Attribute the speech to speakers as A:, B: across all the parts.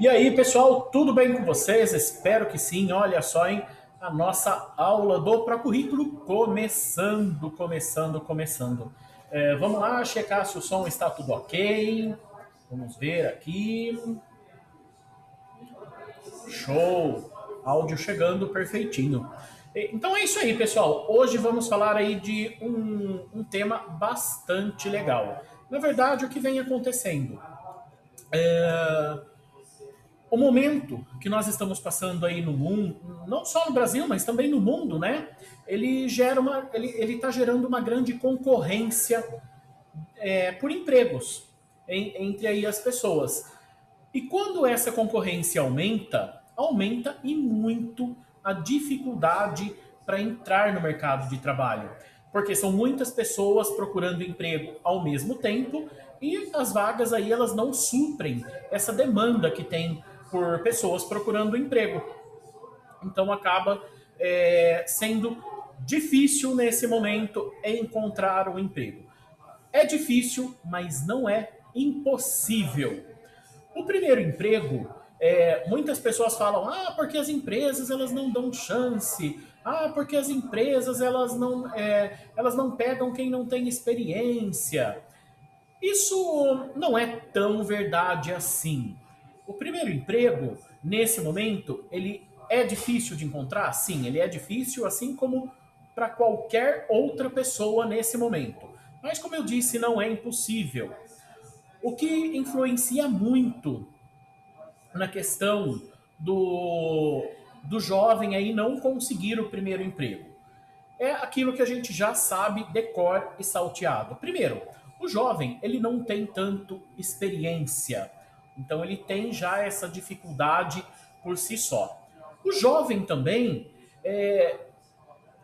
A: E aí, pessoal, tudo bem com vocês? Espero que sim. Olha só, hein? A nossa aula do Procurrículo começando, começando, começando. É, vamos lá checar se o som está tudo ok. Vamos ver aqui. Show! Áudio chegando perfeitinho. Então é isso aí, pessoal. Hoje vamos falar aí de um, um tema bastante legal. Na verdade, o que vem acontecendo? É, o momento que nós estamos passando aí no mundo, não só no Brasil, mas também no mundo, né? Ele gera uma, ele está gerando uma grande concorrência é, por empregos em, entre aí as pessoas. E quando essa concorrência aumenta, aumenta e muito a dificuldade para entrar no mercado de trabalho, porque são muitas pessoas procurando emprego ao mesmo tempo e as vagas aí elas não suprem essa demanda que tem por pessoas procurando emprego. Então acaba é, sendo difícil nesse momento encontrar um emprego. É difícil, mas não é impossível. O primeiro emprego, é, muitas pessoas falam, ah, porque as empresas elas não dão chance, ah, porque as empresas elas não, é, elas não pegam quem não tem experiência. Isso não é tão verdade assim. O primeiro emprego, nesse momento, ele é difícil de encontrar? Sim, ele é difícil, assim como para qualquer outra pessoa nesse momento. Mas, como eu disse, não é impossível. O que influencia muito na questão do, do jovem aí não conseguir o primeiro emprego é aquilo que a gente já sabe decor e salteado. Primeiro, o jovem ele não tem tanto experiência então ele tem já essa dificuldade por si só. O jovem também, é,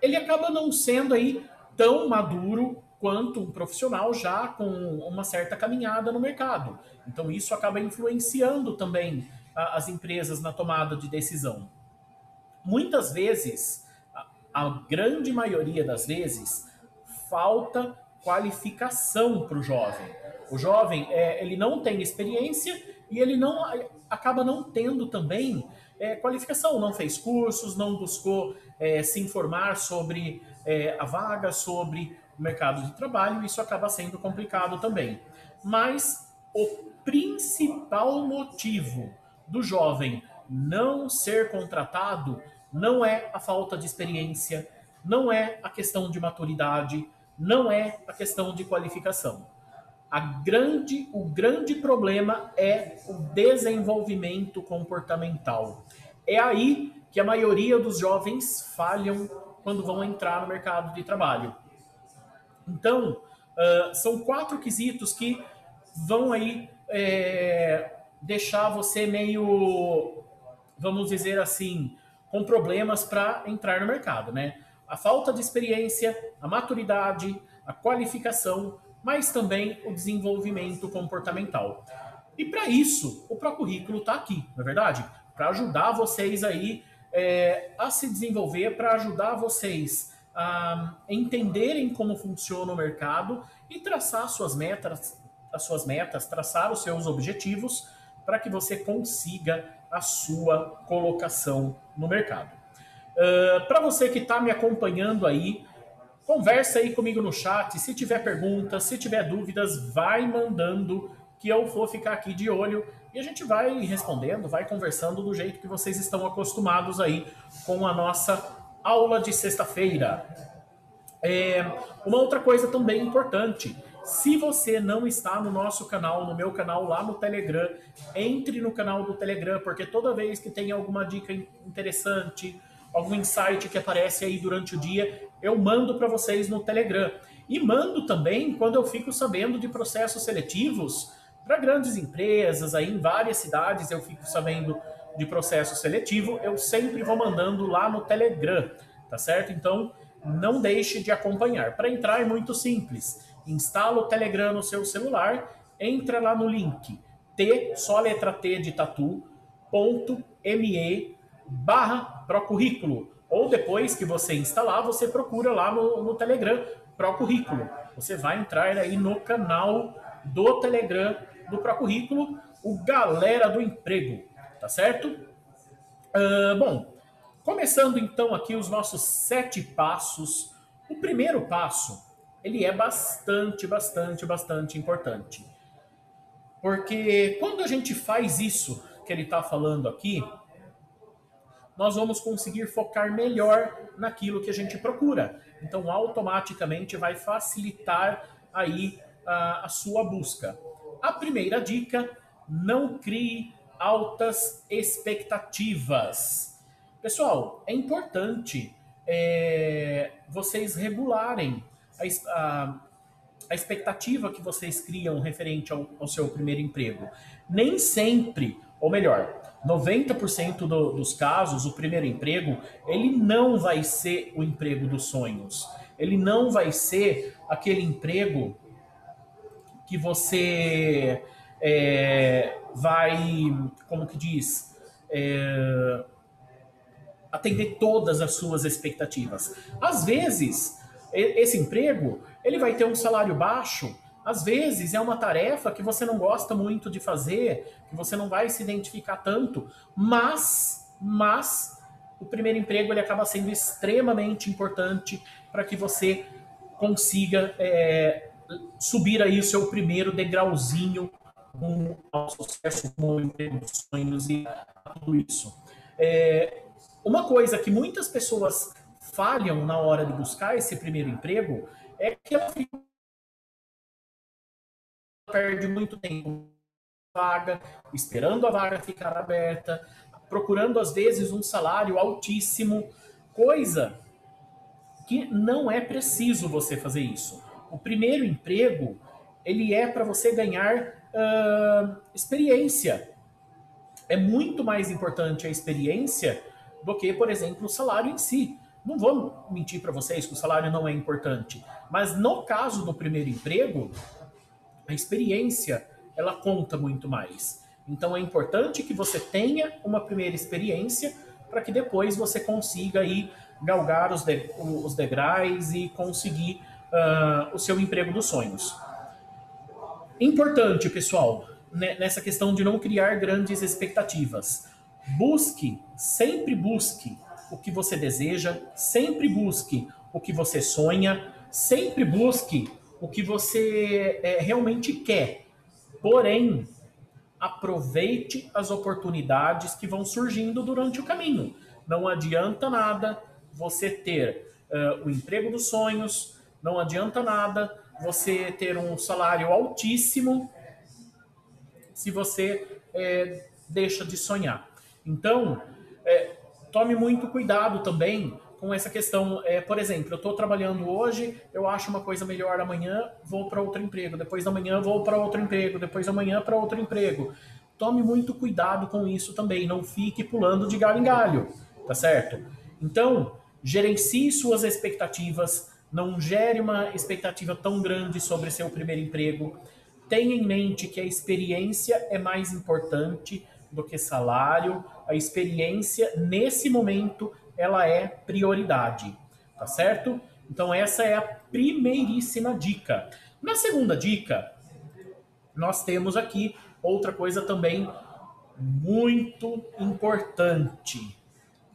A: ele acaba não sendo aí tão maduro quanto um profissional já com uma certa caminhada no mercado. Então isso acaba influenciando também a, as empresas na tomada de decisão. Muitas vezes, a, a grande maioria das vezes, falta qualificação para o jovem. O jovem, é, ele não tem experiência e ele não acaba não tendo também é, qualificação, não fez cursos, não buscou é, se informar sobre é, a vaga, sobre o mercado de trabalho, isso acaba sendo complicado também. Mas o principal motivo do jovem não ser contratado não é a falta de experiência, não é a questão de maturidade, não é a questão de qualificação a grande, o grande problema é o desenvolvimento comportamental. É aí que a maioria dos jovens falham quando vão entrar no mercado de trabalho. Então, uh, são quatro quesitos que vão aí é, deixar você meio, vamos dizer assim, com problemas para entrar no mercado, né? A falta de experiência, a maturidade, a qualificação mas também o desenvolvimento comportamental. E para isso, o Procurrículo está aqui, não é verdade? Para ajudar vocês aí é, a se desenvolver, para ajudar vocês a entenderem como funciona o mercado e traçar suas metas, as suas metas, traçar os seus objetivos para que você consiga a sua colocação no mercado. Uh, para você que está me acompanhando aí Conversa aí comigo no chat. Se tiver perguntas, se tiver dúvidas, vai mandando que eu vou ficar aqui de olho e a gente vai respondendo, vai conversando do jeito que vocês estão acostumados aí com a nossa aula de sexta-feira. É, uma outra coisa também importante. Se você não está no nosso canal, no meu canal lá no Telegram, entre no canal do Telegram, porque toda vez que tem alguma dica interessante, algum insight que aparece aí durante o dia, eu mando para vocês no Telegram. E mando também quando eu fico sabendo de processos seletivos para grandes empresas, aí em várias cidades eu fico sabendo de processo seletivo, eu sempre vou mandando lá no Telegram, tá certo? Então, não deixe de acompanhar. Para entrar é muito simples. Instala o Telegram no seu celular, entra lá no link t, só letra T de tatu, ponto me barra procurrículo. Ou depois que você instalar, você procura lá no, no Telegram Procurrículo. Você vai entrar aí no canal do Telegram do Procurrículo, o Galera do Emprego. tá certo? Uh, bom, começando então aqui os nossos sete passos. O primeiro passo, ele é bastante, bastante, bastante importante. Porque quando a gente faz isso que ele está falando aqui, nós vamos conseguir focar melhor naquilo que a gente procura. Então, automaticamente vai facilitar aí a, a sua busca. A primeira dica: não crie altas expectativas. Pessoal, é importante é, vocês regularem a, a, a, expectativa que vocês criam referente ao, ao seu primeiro emprego. Nem sempre, ou melhor, 90% do, dos casos, o primeiro emprego, ele não vai ser o emprego dos sonhos. Ele não vai ser aquele emprego que você é, vai, como que diz, é, atender todas as suas expectativas. Às vezes, esse emprego, ele vai ter um salário baixo, às vezes é uma tarefa que você não gosta muito de fazer, que você não vai se identificar tanto, mas, mas o primeiro emprego ele acaba sendo extremamente importante para que você consiga é, subir aí o seu primeiro degrauzinho com ao sucesso com o dos sonhos e tudo isso. É, uma coisa que muitas pessoas falham na hora de buscar esse primeiro emprego é que ela perde muito tempo vaga, esperando a vaga ficar aberta, procurando às vezes um salário altíssimo, coisa que não é preciso você fazer isso. O primeiro emprego ele é para você ganhar uh, experiência. É muito mais importante a experiência do que, por exemplo, o salário em si. Não vou mentir para vocês que o salário não é importante, mas no caso do primeiro emprego, a experiência ela conta muito mais. Então é importante que você tenha uma primeira experiência para que depois você consiga aí galgar os, de, os degraus e conseguir uh, o seu emprego dos sonhos. Importante, pessoal, né, nessa questão de não criar grandes expectativas. Busque, sempre busque o que você deseja, sempre busque o que você sonha, sempre busque o que você é, realmente quer. Porém, aproveite as oportunidades que vão surgindo durante o caminho. Não adianta nada você ter uh, o emprego dos sonhos, não adianta nada você ter um salário altíssimo se você é, deixa de sonhar. Então, é, tome muito cuidado também com essa questão. É, por exemplo, eu estou trabalhando hoje, eu acho uma coisa melhor amanhã, vou para outro emprego. Depois da manhã, vou para outro emprego. Depois da manhã, para outro emprego. Tome muito cuidado com isso também. Não fique pulando de galho em galho, tá certo? Então, gerencie suas expectativas. Não gere uma expectativa tão grande sobre seu primeiro emprego. Tenha em mente que a experiência é mais importante do que salário. A experiência, nesse momento, ela é prioridade, tá certo? Então essa é a primeiríssima dica. Na segunda dica, nós temos aqui outra coisa também muito importante.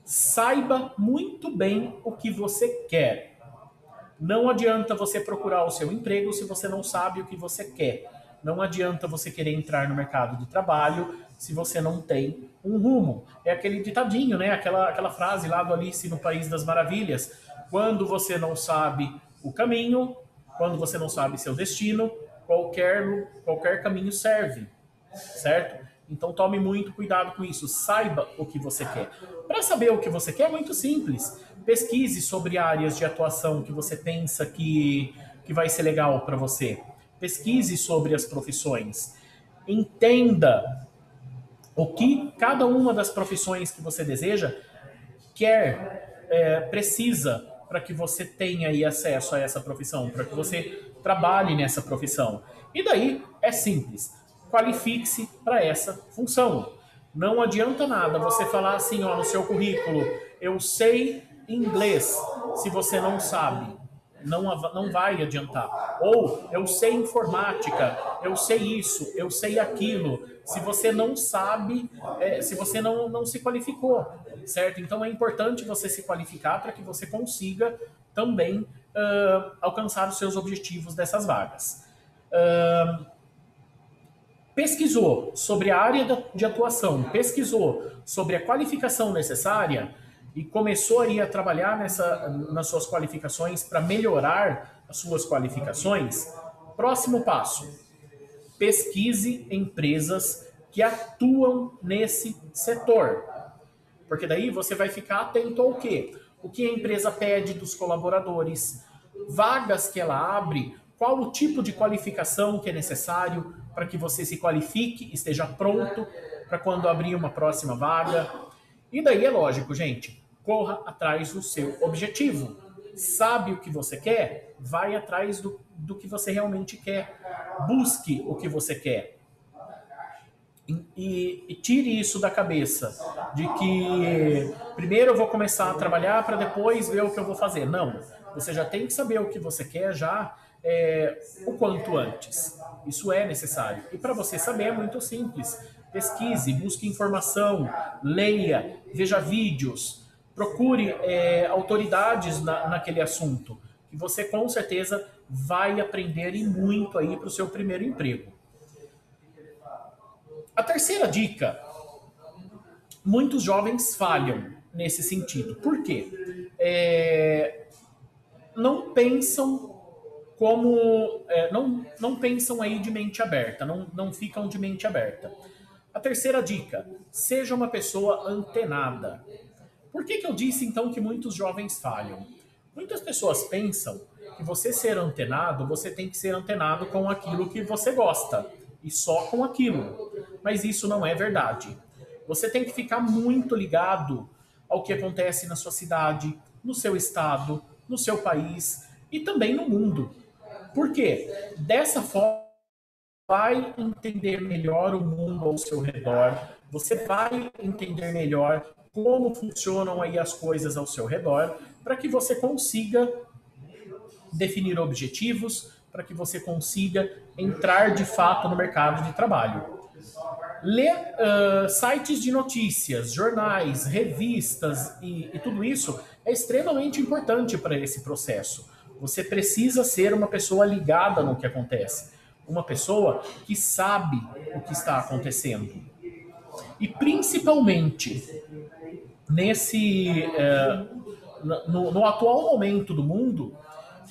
A: Saiba muito bem o que você quer. Não adianta você procurar o seu emprego se você não sabe o que você quer. Não adianta você querer entrar no mercado de trabalho se você não tem um rumo. É aquele ditadinho, né? Aquela, aquela frase lá do Alice no País das Maravilhas. Quando você não sabe o caminho, quando você não sabe seu destino, qualquer, qualquer caminho serve, certo? Então tome muito cuidado com isso. Saiba o que você quer. Para saber o que você quer, é muito simples. Pesquise sobre áreas de atuação que você pensa que, que vai ser legal para você. Pesquise sobre as profissões. Entenda o que cada uma das profissões que você deseja quer, é, precisa para que você tenha aí acesso a essa profissão, para que você trabalhe nessa profissão. E daí é simples, qualifique-se para essa função. Não adianta nada você falar assim, ó, no seu currículo, eu sei inglês, se você não sabe não, não vai adiantar. Ou eu sei informática, eu sei isso, eu sei aquilo. Se você não sabe, é, se você não, não se qualificou, certo? Então é importante você se qualificar para que você consiga também uh, alcançar os seus objetivos dessas vagas. Uh, pesquisou sobre a área de atuação, pesquisou sobre a qualificação necessária, e começou aí a trabalhar nessa, nas suas qualificações para melhorar as suas qualificações, próximo passo: pesquise empresas que atuam nesse setor. Porque daí você vai ficar atento ao quê? O que a empresa pede dos colaboradores, vagas que ela abre, qual o tipo de qualificação que é necessário para que você se qualifique, esteja pronto para quando abrir uma próxima vaga. E daí é lógico, gente, corra atrás do seu objetivo. Sabe o que você quer? Vai atrás do, do que você realmente quer. Busque o que você quer. E, e, tire isso da cabeça de que primeiro eu vou começar a trabalhar para depois ver o que eu vou fazer. Não. Você já tem que saber o que você quer já é, o quanto antes. Isso é necessário. E para você saber é muito simples. Pesquise, busque informação, leia, veja vídeos, procure é, autoridades na, naquele assunto, que você com certeza vai aprender e muito aí para o seu primeiro emprego. A terceira dica: muitos jovens falham nesse sentido. Por quê? É, não pensam como. É, não, não pensam aí de mente aberta, não, não ficam de mente aberta. A terceira dica: seja uma pessoa antenada. Por que, que eu disse então que muitos jovens falham? Muitas pessoas pensam que você ser antenado, você tem que ser antenado com aquilo que você gosta e só com aquilo. Mas isso não é verdade. Você tem que ficar muito ligado ao que acontece na sua cidade, no seu estado, no seu país e também no mundo. Por quê? Dessa forma, vai entender melhor o mundo ao seu redor, você vai entender melhor como funcionam aí as coisas ao seu redor, para que você consiga definir objetivos, para que você consiga entrar de fato no mercado de trabalho. Ler uh, sites de notícias, jornais, revistas e, e tudo isso é extremamente importante para esse processo. Você precisa ser uma pessoa ligada no que acontece, uma pessoa que sabe o que está acontecendo. E principalmente, nesse é, no, no, atual momento do mundo,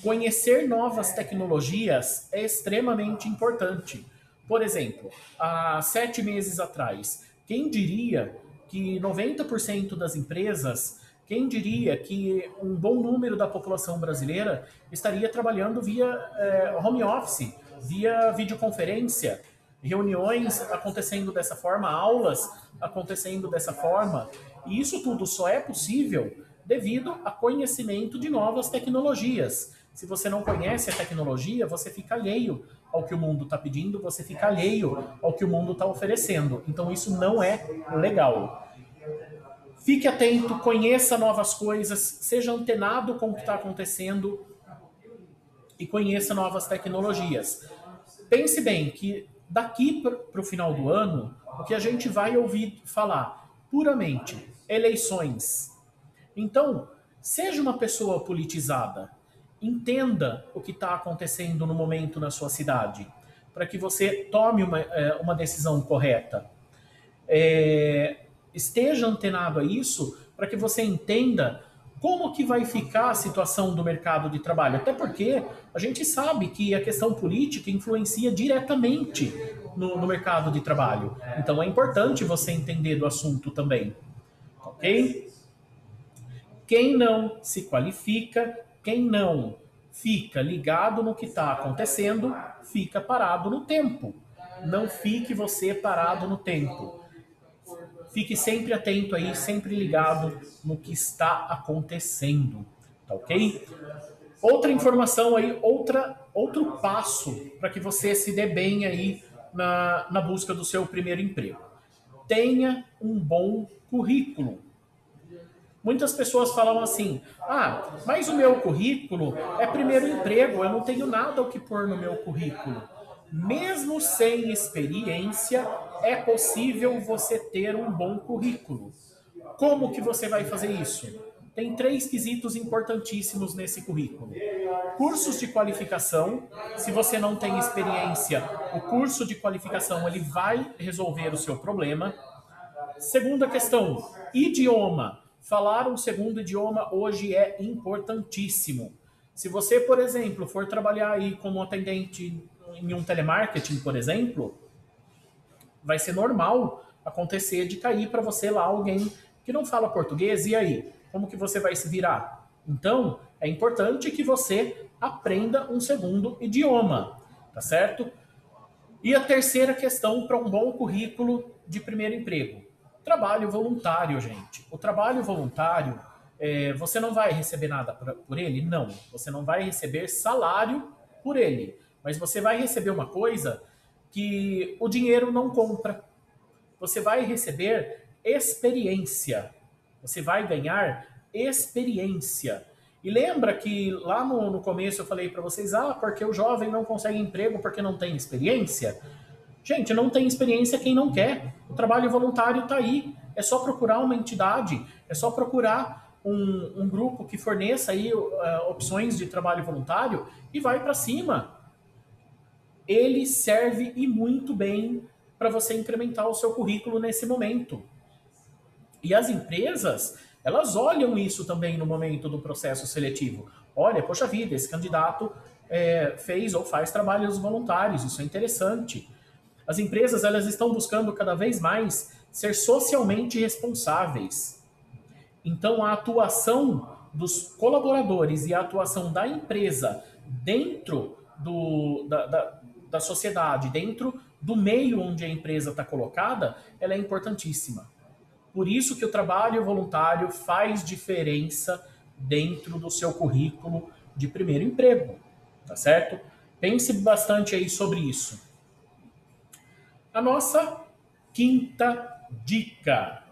A: conhecer novas tecnologias é extremamente importante. Por exemplo, há sete meses atrás, quem diria que 90% das empresas, quem diria que um bom número da população brasileira estaria trabalhando via é, home office, via videoconferência, reuniões acontecendo dessa forma, aulas acontecendo dessa forma. E isso tudo só é possível devido a conhecimento de novas tecnologias. Se você não conhece a tecnologia, você fica alheio ao que o mundo está pedindo, você fica alheio ao que o mundo está oferecendo. Então isso não é legal. Fique atento, conheça novas coisas, seja antenado com o que está acontecendo e conheça novas tecnologias. Pense bem que daqui para o final do ano, o que a gente vai ouvir falar puramente eleições. Então, seja uma pessoa politizada, entenda o que está acontecendo no momento na sua cidade, para que você tome uma, é, uma decisão correta. É, esteja antenado a isso para que você entenda como que vai ficar a situação do mercado de trabalho? Até porque a gente sabe que a questão política influencia diretamente no, no mercado de trabalho. Então é importante você entender do assunto também. Ok? Quem não se qualifica, quem não fica ligado no que está acontecendo, fica parado no tempo. Não fique você parado no tempo Fique sempre atento aí, sempre ligado no que está acontecendo, tá ok? Outra informação aí, outra, outro passo para que você se dê bem aí na, na busca do seu primeiro emprego. Tenha um bom currículo. Muitas pessoas falam assim: ah, mas o meu currículo é primeiro emprego, eu não tenho nada o que pôr no meu currículo. Mesmo sem experiência, é possível você ter um bom currículo. Como que você vai fazer isso? Tem três quesitos importantíssimos nesse currículo. Cursos de qualificação. Se você não tem experiência, o curso de qualificação ele vai resolver o seu problema. Segunda questão, idioma. Falar um segundo idioma hoje é importantíssimo. Se você, por exemplo, for trabalhar aí como atendente em um telemarketing, por exemplo, vai ser normal acontecer de cair para você lá alguém que não fala português e aí, como que você vai se virar? Então, é importante que você aprenda um segundo idioma, tá certo? E a terceira questão para um bom currículo de primeiro emprego Trabalho voluntário, gente. O trabalho voluntário, é, você não vai receber nada por, por ele? Não. Você não vai receber salário por ele. Mas você vai receber uma coisa que o dinheiro não compra. Você vai receber experiência. Você vai ganhar experiência. E lembra que lá no, no começo eu falei para vocês, ah, porque o jovem não consegue emprego porque não tem experiência? Gente, não tem experiência quem não quer. O trabalho voluntário está aí. É só procurar uma entidade, é só procurar um, um grupo que forneça aí uh, opções de trabalho voluntário e vai para cima. Ele serve e muito bem para você incrementar o seu currículo nesse momento. E as empresas, elas olham isso também no momento do processo seletivo. Olha, poxa vida, esse candidato é, fez ou faz trabalhos voluntários, isso é interessante. As empresas elas estão buscando cada vez mais ser socialmente responsáveis. Então, a atuação dos colaboradores e a atuação da empresa dentro do, da, da, da sociedade, dentro do meio onde a empresa está colocada, ela é importantíssima. Por isso que o trabalho voluntário faz diferença dentro do seu currículo de primeiro emprego, tá certo? Pense bastante aí sobre isso. A nossa quinta dica.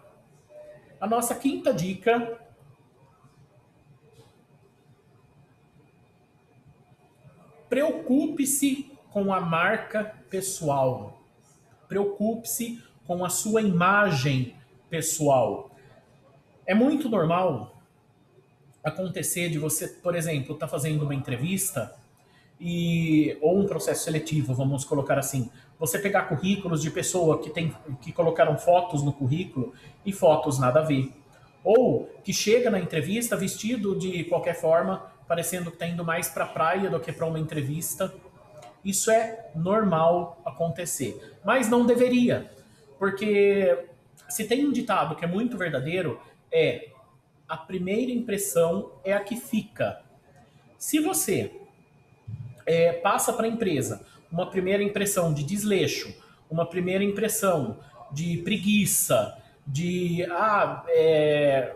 A: A nossa quinta dica preocupe-se com a marca pessoal. Preocupe-se com a sua imagem pessoal. É muito normal acontecer de você, por exemplo, estar tá fazendo uma entrevista e ou um processo seletivo, vamos colocar assim, você pegar currículos de pessoa que tem que colocaram fotos no currículo e fotos nada a ver, ou que chega na entrevista vestido de qualquer forma, parecendo que está indo mais para a praia do que para uma entrevista. Isso é normal acontecer, mas não deveria, porque se tem um ditado que é muito verdadeiro, é a primeira impressão é a que fica. Se você é, passa para a empresa uma primeira impressão de desleixo, uma primeira impressão de preguiça, de ah, é,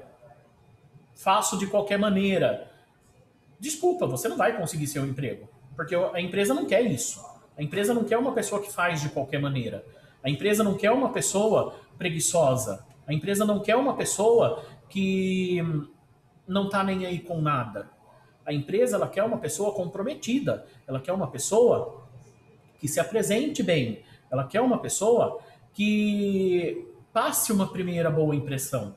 A: faço de qualquer maneira. Desculpa, você não vai conseguir seu emprego, porque a empresa não quer isso. A empresa não quer uma pessoa que faz de qualquer maneira. A empresa não quer uma pessoa preguiçosa. A empresa não quer uma pessoa que não está nem aí com nada. A empresa ela quer uma pessoa comprometida, ela quer uma pessoa que se apresente bem, ela quer uma pessoa que passe uma primeira boa impressão.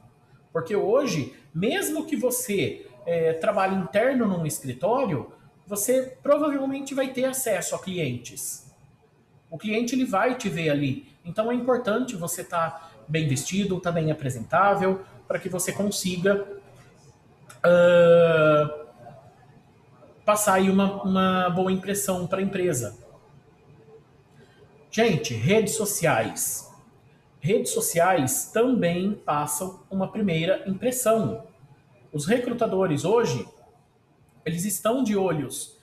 A: Porque hoje, mesmo que você é, trabalhe interno num escritório, você provavelmente vai ter acesso a clientes. O cliente ele vai te ver ali. Então é importante você estar tá bem vestido, estar tá bem apresentável, para que você consiga uh, passar aí uma, uma boa impressão para a empresa. Gente, redes sociais. Redes sociais também passam uma primeira impressão. Os recrutadores hoje, eles estão de olhos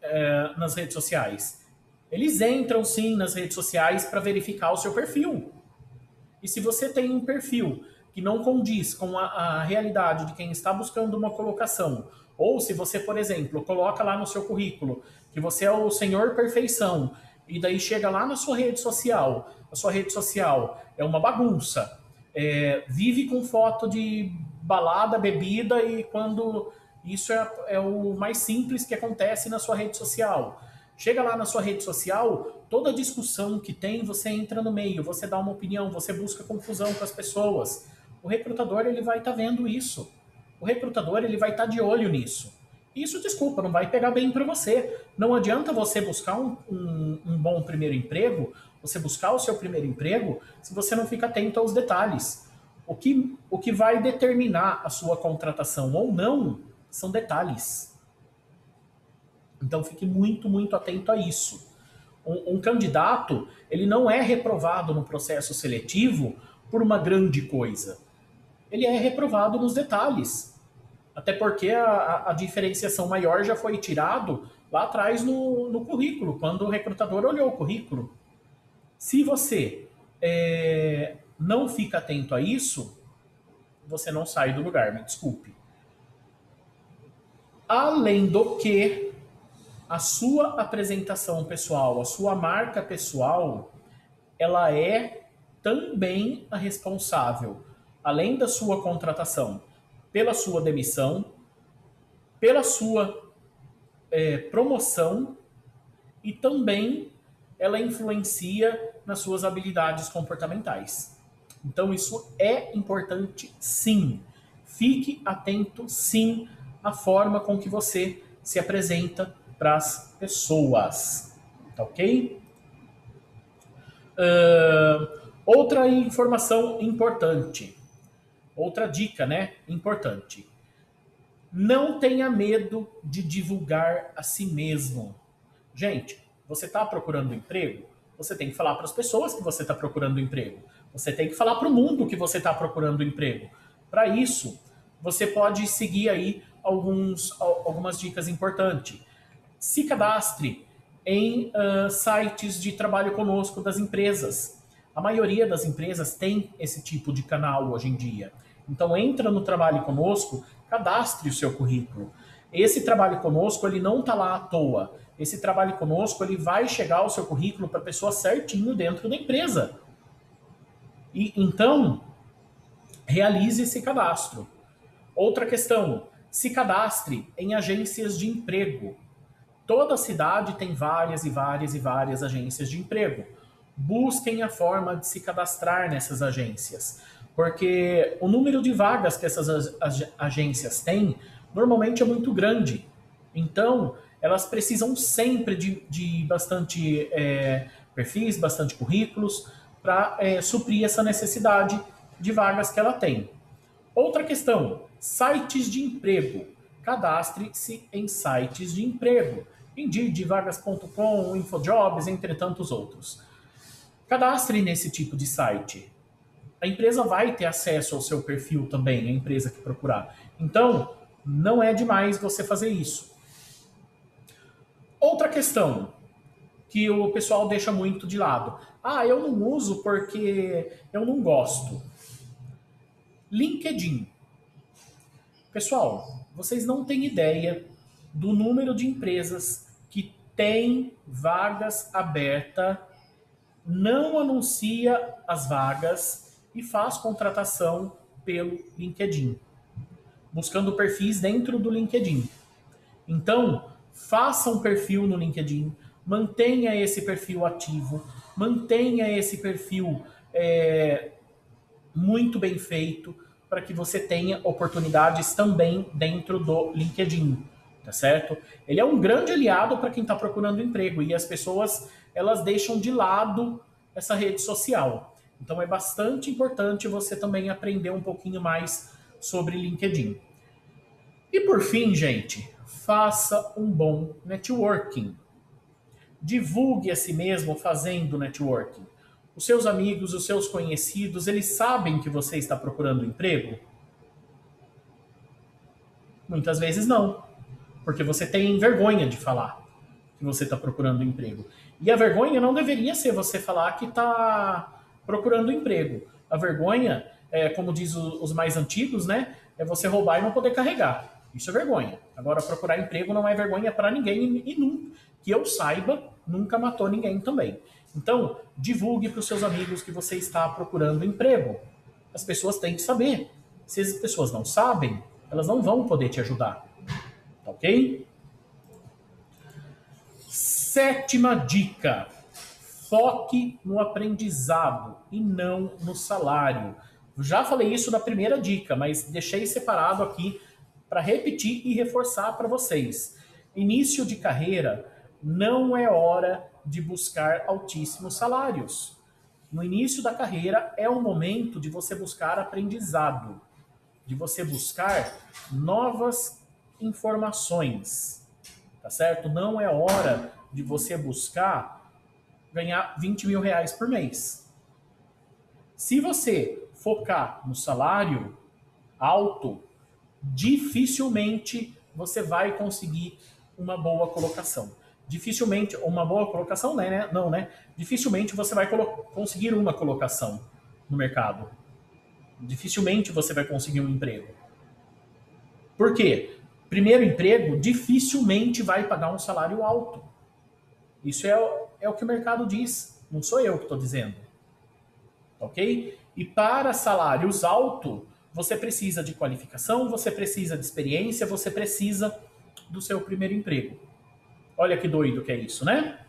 A: é, nas redes sociais. Eles entram sim nas redes sociais para verificar o seu perfil. E se você tem um perfil que não condiz com a, a realidade de quem está buscando uma colocação, ou se você, por exemplo, coloca lá no seu currículo que você é o senhor perfeição, e daí chega lá na sua rede social, a sua rede social é uma bagunça, é, vive com foto de balada, bebida e quando isso é, é o mais simples que acontece na sua rede social. Chega lá na sua rede social, toda discussão que tem, você entra no meio, você dá uma opinião, você busca confusão com as pessoas. O recrutador ele vai estar tá vendo isso. O recrutador ele vai estar tá de olho nisso. Isso, desculpa, não vai pegar bem para você. Não adianta você buscar um, um, um bom primeiro emprego, você buscar o seu primeiro emprego, se você não fica atento aos detalhes. O que, o que vai determinar a sua contratação ou não são detalhes. Então fique muito, muito atento a isso. Um, um, candidato, ele não é reprovado no processo seletivo por uma grande coisa. Ele é reprovado nos detalhes. Até porque a, a diferenciação maior já foi tirado lá atrás no, no currículo, quando o recrutador olhou o currículo. Se você é, não fica atento a isso, você não sai do lugar, me desculpe. Além do que, a sua apresentação pessoal, a sua marca pessoal, ela é também a responsável, além da sua contratação, pela sua demissão, pela sua é, promoção e também ela influencia nas suas habilidades comportamentais. Então, isso é importante, sim. Fique atento, sim, à forma com que você se apresenta para as pessoas. Tá ok? Uh, outra informação importante, outra dica, né? Importante. Não tenha medo de divulgar a si mesmo. Gente, você está procurando emprego? Você tem que falar para as pessoas que você está procurando emprego. Você tem que falar para o mundo que você está procurando emprego. Para isso, você pode seguir aí alguns, algumas dicas importantes. Se cadastre em uh, sites de trabalho conosco das empresas. A maioria das empresas tem esse tipo de canal hoje em dia. Então entra no trabalho conosco, cadastre o seu currículo. Esse trabalho conosco ele não está lá à toa esse trabalho conosco ele vai chegar o seu currículo para a pessoa certinho dentro da empresa. E então realize esse cadastro. Outra questão: se cadastre em agências de emprego. Toda cidade tem várias e várias e várias agências de emprego. Busquem a forma de se cadastrar nessas agências, porque o número de vagas que essas agências têm normalmente é muito grande. Então, elas precisam sempre de, de bastante é, perfis, bastante currículos, para é, suprir essa necessidade de vagas que ela tem. Outra questão: sites de emprego. Cadastre-se em sites de emprego. Indeed, vagas.com, Infojobs, entre tantos outros. Cadastre nesse tipo de site. A empresa vai ter acesso ao seu perfil também, a empresa que procurar. Então, não é demais você fazer isso. Outra questão que o pessoal deixa muito de lado. Ah, eu não uso porque eu não gosto. LinkedIn. Pessoal, vocês não têm ideia do número de empresas que tem vagas abertas, não anuncia as vagas e faz contratação pelo LinkedIn, buscando perfis dentro do LinkedIn. Então, faça um perfil no LinkedIn, mantenha esse perfil ativo, mantenha esse perfil é, muito bem feito para que você tenha oportunidades também dentro do LinkedIn, tá certo? Ele é um grande aliado para quem está procurando emprego e as pessoas elas deixam de lado essa rede social. Então é bastante importante você também aprender um pouquinho mais sobre LinkedIn. E por fim, gente, faça um bom networking. Divulgue a si mesmo fazendo networking. Os seus amigos, os seus conhecidos, eles sabem que você está procurando emprego? Muitas vezes não, porque você tem vergonha de falar que você está procurando emprego. E a vergonha não deveria ser você falar que está procurando emprego. A vergonha, é, como diz os mais antigos, né, é você roubar e não poder carregar. Isso é vergonha. Agora, procurar emprego não é vergonha para ninguém e, nunca, que eu saiba, nunca matou ninguém também. Então, divulgue para os seus amigos que você está procurando emprego. As pessoas têm que saber. Se as pessoas não sabem, elas não vão poder te ajudar. Tá ok? Sétima dica: foque no aprendizado e não no salário. Já falei isso na primeira dica, mas deixei separado aqui para repetir e reforçar para vocês. Início de carreira não é hora de buscar altíssimos salários. No início da carreira é o momento de você buscar aprendizado, de você buscar novas informações, tá certo? Não é hora de você buscar ganhar 20 mil reais por mês. Se você focar no salário alto, dificilmente você vai conseguir uma boa colocação. Dificilmente, uma boa colocação, né? Não, né? Dificilmente você vai conseguir uma colocação no mercado. Dificilmente você vai conseguir um emprego. Por quê? Primeiro emprego dificilmente vai pagar um salário alto. Isso é, é o que o mercado diz, não sou eu que estou dizendo. Ok? E para salários altos, você precisa de qualificação, você precisa de experiência, você precisa do seu primeiro emprego. Olha que doido que é isso, né?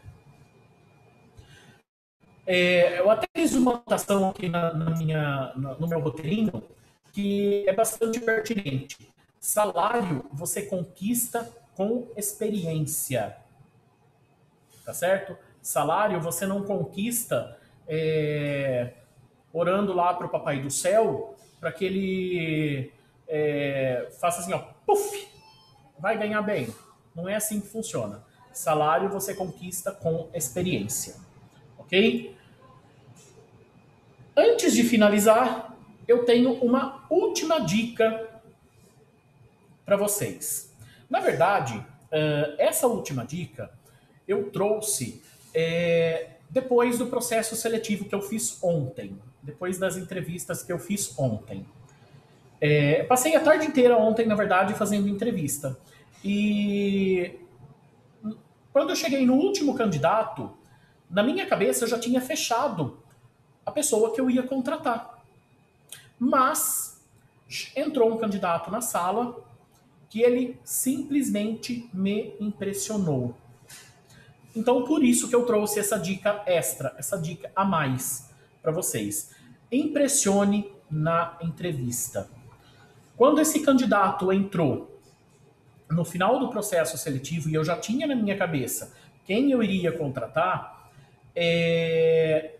A: É, eu até fiz uma anotação aqui na, na minha, no meu roteirinho que é bastante pertinente. Salário você conquista com experiência. Tá certo? Salário você não conquista é, orando lá para o Papai do Céu para que ele é, faça assim, ó, puf, vai ganhar bem. Não é assim que funciona. Salário você conquista com experiência. Ok? Antes de finalizar, eu tenho uma última dica para vocês. Na verdade, essa última dica eu trouxe é, depois do processo seletivo que eu fiz ontem, depois das entrevistas que eu fiz ontem. É, passei a tarde inteira ontem, na verdade, fazendo entrevista. E quando eu cheguei no último candidato, na minha cabeça eu já tinha fechado a pessoa que eu ia contratar. Mas entrou um candidato na sala que ele simplesmente me impressionou. Então, por isso que eu trouxe essa dica extra, essa dica a mais para vocês. Impressione na entrevista. Quando esse candidato entrou no final do processo seletivo e eu já tinha na minha cabeça quem eu iria contratar, é...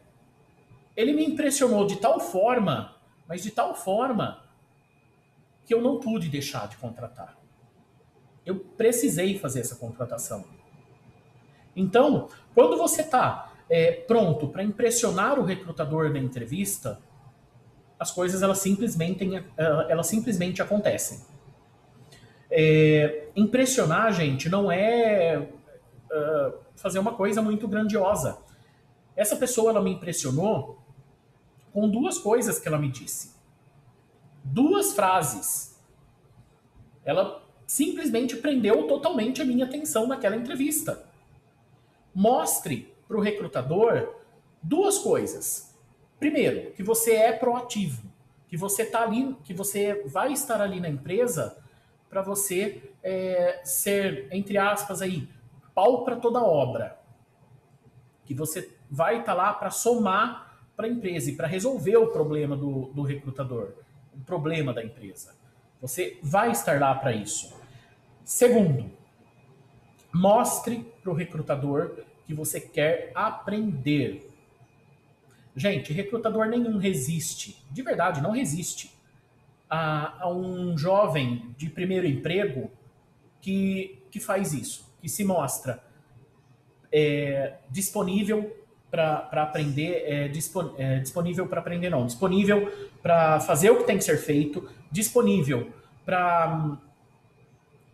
A: ele me impressionou de tal forma, mas de tal forma que eu não pude deixar de contratar. Eu precisei fazer essa contratação. Então, quando você está é, pronto para impressionar o recrutador na entrevista, as coisas elas simplesmente, eh, elas simplesmente acontecem. É, impressionar, gente, não é uh, fazer uma coisa muito grandiosa. Essa pessoa ela me impressionou com duas coisas que ela me disse. Duas frases. Ela simplesmente prendeu totalmente a minha atenção naquela entrevista. Mostre para o recrutador duas coisas. Primeiro, que você é proativo, que você tá ali, que você vai estar ali na empresa para você é, ser, entre aspas, aí, pau para toda obra. Que você vai estar tá lá para somar para a empresa e para resolver o problema do, do recrutador, o problema da empresa. Você vai estar lá para isso. Segundo, mostre para o recrutador que você quer aprender. Gente, recrutador nenhum resiste, de verdade, não resiste a, a um jovem de primeiro emprego que, que faz isso, que se mostra é, disponível para aprender, é, dispon, é, disponível para aprender não, disponível para fazer o que tem que ser feito, disponível para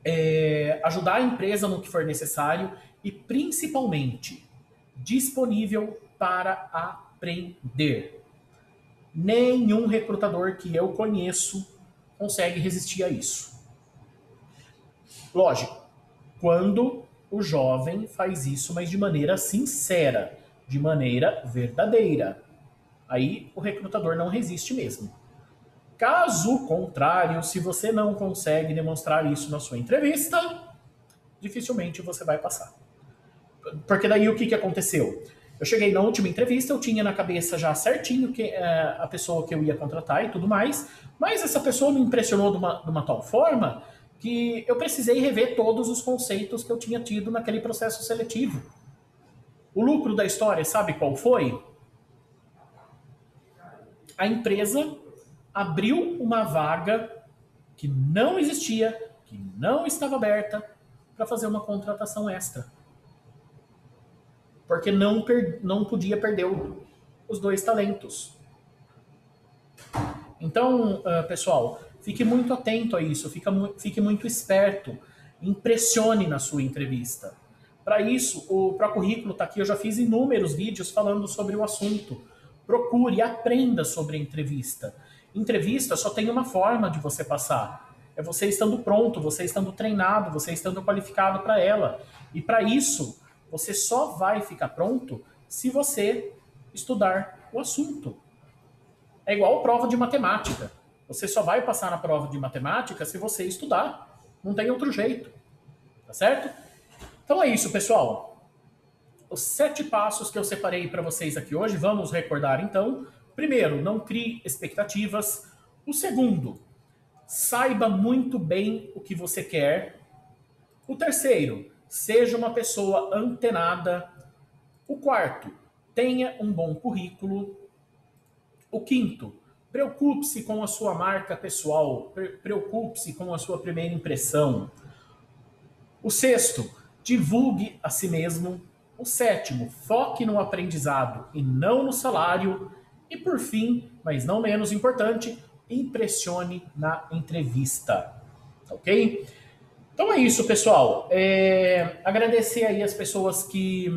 A: é, ajudar a empresa no que for necessário e principalmente disponível para aprender. Nenhum recrutador que eu conheço consegue resistir a isso. Lógico, quando o jovem faz isso, mas de maneira sincera, de maneira verdadeira. Aí o recrutador não resiste mesmo. Caso contrário, se você não consegue demonstrar isso na sua entrevista, dificilmente você vai passar. Porque daí o que, que aconteceu? Eu cheguei na última entrevista, eu tinha na cabeça já certinho que é, a pessoa que eu ia contratar e tudo mais, mas essa pessoa me impressionou de uma, de uma tal forma que eu precisei rever todos os conceitos que eu tinha tido naquele processo seletivo. O lucro da história, sabe qual foi? A empresa abriu uma vaga que não existia, que não estava aberta, para fazer uma contratação extra porque não, per, não podia perder o, os dois talentos. Então, uh, pessoal, fique muito atento a isso, fica, fique muito esperto, impressione na sua entrevista. Para isso, o Pro Currículo está aqui, eu já fiz inúmeros vídeos falando sobre o assunto. Procure, aprenda sobre a entrevista. Entrevista só tem uma forma de você passar. É você estando pronto, você estando treinado, você estando qualificado para ela. E para isso, você só vai ficar pronto se você estudar o assunto. É igual prova de matemática. Você só vai passar na prova de matemática se você estudar. Não tem outro jeito. Tá certo? Então é isso, pessoal. Os sete passos que eu separei para vocês aqui hoje, vamos recordar então. Primeiro, não crie expectativas. O segundo, saiba muito bem o que você quer. O terceiro, seja uma pessoa antenada. O quarto, tenha um bom currículo. O quinto, preocupe-se com a sua marca pessoal, preocupe-se com a sua primeira impressão. O sexto, divulgue a si mesmo. O sétimo, foque no aprendizado e não no salário. E por fim, mas não menos importante, impressione na entrevista. Ok? Então é isso, pessoal. É, agradecer aí as pessoas que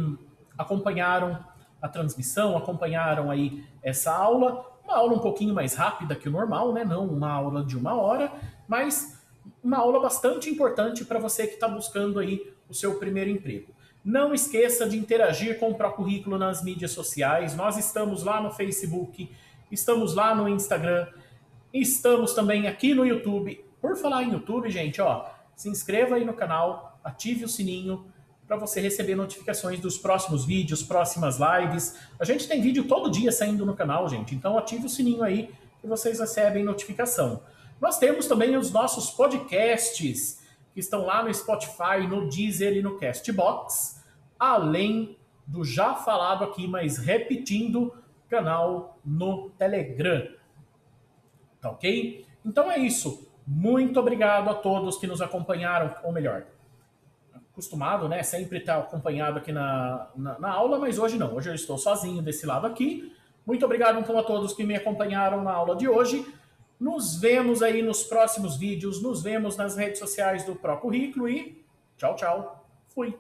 A: acompanharam a transmissão, acompanharam aí essa aula. Uma aula um pouquinho mais rápida que o normal, né? Não uma aula de uma hora, mas uma aula bastante importante para você que está buscando aí o seu primeiro emprego. Não esqueça de interagir com o Procurrículo nas mídias sociais. Nós estamos lá no Facebook, estamos lá no Instagram, estamos também aqui no YouTube. Por falar em YouTube, gente, ó, se inscreva aí no canal, ative o sininho para você receber notificações dos próximos vídeos, próximas lives. A gente tem vídeo todo dia saindo no canal, gente, então ative o sininho aí que vocês recebem notificação. Nós temos também os nossos podcasts que estão lá no Spotify, no Deezer e no Castbox, além do já falado aqui, mas repetindo, canal no Telegram. Tá ok? Então é isso. Muito obrigado a todos que nos acompanharam, ou melhor, acostumado, né? Sempre estar acompanhado aqui na, na, na, aula, mas hoje não. Hoje eu estou sozinho desse lado aqui. Muito obrigado, então, a todos que me acompanharam na aula de hoje. Nos vemos aí nos próximos vídeos, nos vemos nas redes sociais do Pro Currículo e tchau, tchau. Fui.